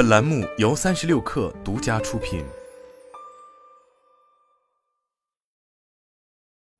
本栏目由三十六氪独家出品。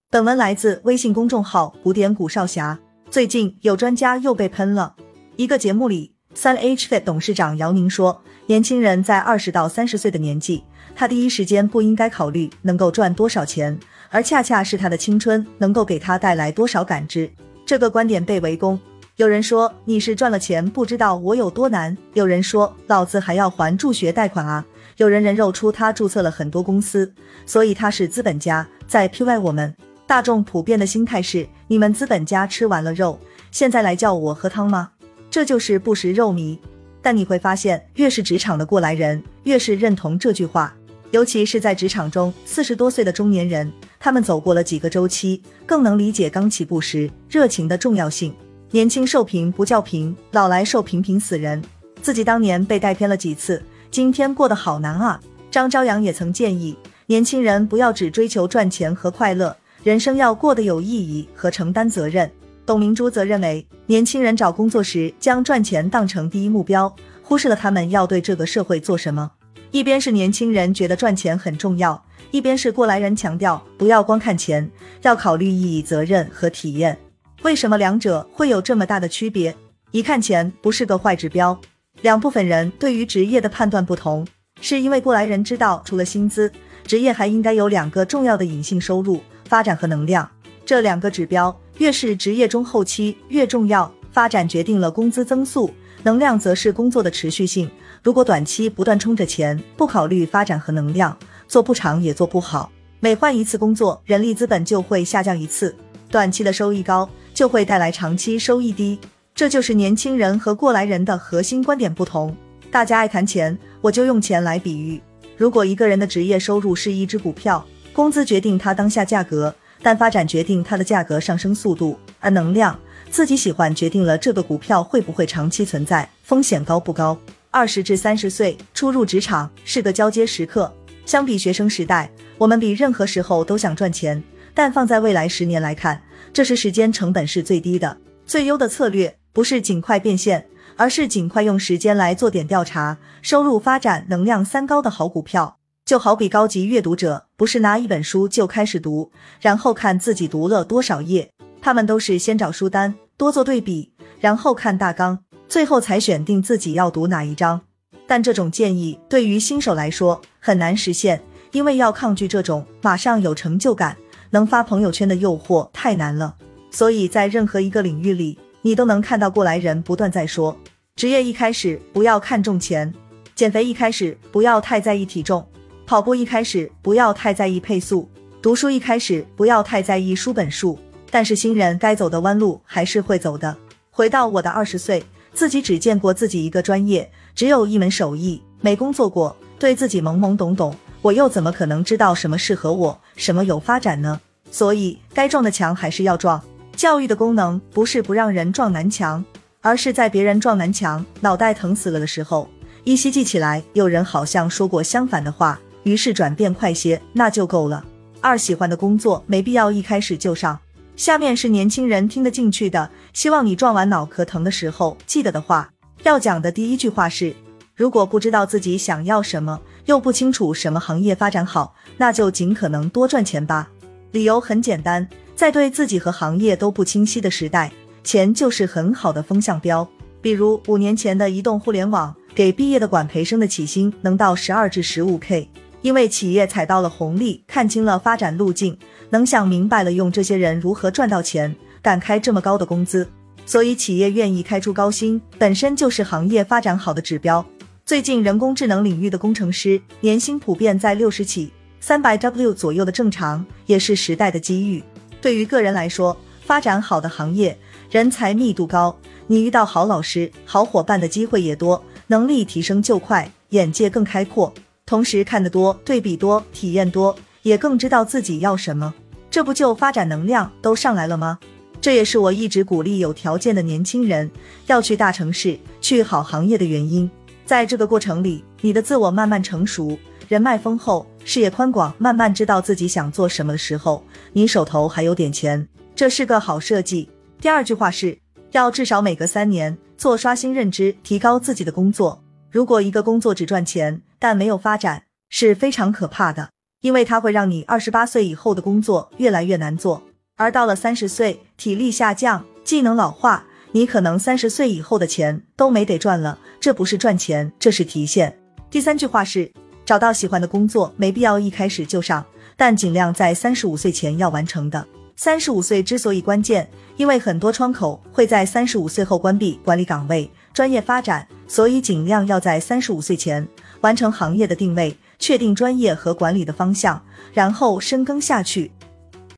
本文来自微信公众号“古典古少侠”。最近有专家又被喷了。一个节目里，三 H Fit 董事长姚宁说，年轻人在二十到三十岁的年纪，他第一时间不应该考虑能够赚多少钱，而恰恰是他的青春能够给他带来多少感知。这个观点被围攻。有人说你是赚了钱不知道我有多难，有人说老子还要还助学贷款啊，有人人肉出他注册了很多公司，所以他是资本家，在 PY 我们大众普遍的心态是你们资本家吃完了肉，现在来叫我喝汤吗？这就是不食肉糜。但你会发现，越是职场的过来人，越是认同这句话，尤其是在职场中四十多岁的中年人，他们走过了几个周期，更能理解刚起步时热情的重要性。年轻受平不叫平，老来受平平死人。自己当年被带偏了几次，今天过得好难啊。张朝阳也曾建议年轻人不要只追求赚钱和快乐，人生要过得有意义和承担责任。董明珠则认为，年轻人找工作时将赚钱当成第一目标，忽视了他们要对这个社会做什么。一边是年轻人觉得赚钱很重要，一边是过来人强调不要光看钱，要考虑意义、责任和体验。为什么两者会有这么大的区别？一看钱不是个坏指标。两部分人对于职业的判断不同，是因为过来人知道，除了薪资，职业还应该有两个重要的隐性收入：发展和能量。这两个指标越是职业中后期越重要。发展决定了工资增速，能量则是工作的持续性。如果短期不断冲着钱，不考虑发展和能量，做不长也做不好。每换一次工作，人力资本就会下降一次。短期的收益高。就会带来长期收益低，这就是年轻人和过来人的核心观点不同。大家爱谈钱，我就用钱来比喻。如果一个人的职业收入是一只股票，工资决定他当下价格，但发展决定它的价格上升速度，而能量自己喜欢决定了这个股票会不会长期存在，风险高不高。二十至三十岁初入职场是个交接时刻，相比学生时代，我们比任何时候都想赚钱。但放在未来十年来看，这时时间成本是最低的。最优的策略不是尽快变现，而是尽快用时间来做点调查，收入、发展、能量三高的好股票。就好比高级阅读者，不是拿一本书就开始读，然后看自己读了多少页，他们都是先找书单，多做对比，然后看大纲，最后才选定自己要读哪一章。但这种建议对于新手来说很难实现，因为要抗拒这种马上有成就感。能发朋友圈的诱惑太难了，所以在任何一个领域里，你都能看到过来人不断在说：职业一开始不要看重钱，减肥一开始不要太在意体重，跑步一开始不要太在意配速，读书一开始不要太在意书本数。但是新人该走的弯路还是会走的。回到我的二十岁，自己只见过自己一个专业，只有一门手艺，没工作过，对自己懵懵懂懂。我又怎么可能知道什么适合我，什么有发展呢？所以该撞的墙还是要撞。教育的功能不是不让人撞南墙，而是在别人撞南墙、脑袋疼死了的时候，依稀记起来有人好像说过相反的话，于是转变快些，那就够了。二喜欢的工作没必要一开始就上。下面是年轻人听得进去的，希望你撞完脑壳疼的时候记得的话。要讲的第一句话是。如果不知道自己想要什么，又不清楚什么行业发展好，那就尽可能多赚钱吧。理由很简单，在对自己和行业都不清晰的时代，钱就是很好的风向标。比如五年前的移动互联网，给毕业的管培生的起薪能到十二至十五 K，因为企业踩到了红利，看清了发展路径，能想明白了用这些人如何赚到钱，敢开这么高的工资，所以企业愿意开出高薪，本身就是行业发展好的指标。最近，人工智能领域的工程师年薪普遍在六十起，三百 W 左右的正常，也是时代的机遇。对于个人来说，发展好的行业，人才密度高，你遇到好老师、好伙伴的机会也多，能力提升就快，眼界更开阔，同时看得多，对比多，体验多，也更知道自己要什么，这不就发展能量都上来了吗？这也是我一直鼓励有条件的年轻人要去大城市、去好行业的原因。在这个过程里，你的自我慢慢成熟，人脉丰厚，视野宽广，慢慢知道自己想做什么的时候，你手头还有点钱，这是个好设计。第二句话是要至少每隔三年做刷新认知，提高自己的工作。如果一个工作只赚钱，但没有发展，是非常可怕的，因为它会让你二十八岁以后的工作越来越难做。而到了三十岁，体力下降，技能老化，你可能三十岁以后的钱都没得赚了。这不是赚钱，这是提现。第三句话是：找到喜欢的工作，没必要一开始就上，但尽量在三十五岁前要完成的。三十五岁之所以关键，因为很多窗口会在三十五岁后关闭管理岗位、专业发展，所以尽量要在三十五岁前完成行业的定位，确定专业和管理的方向，然后深耕下去。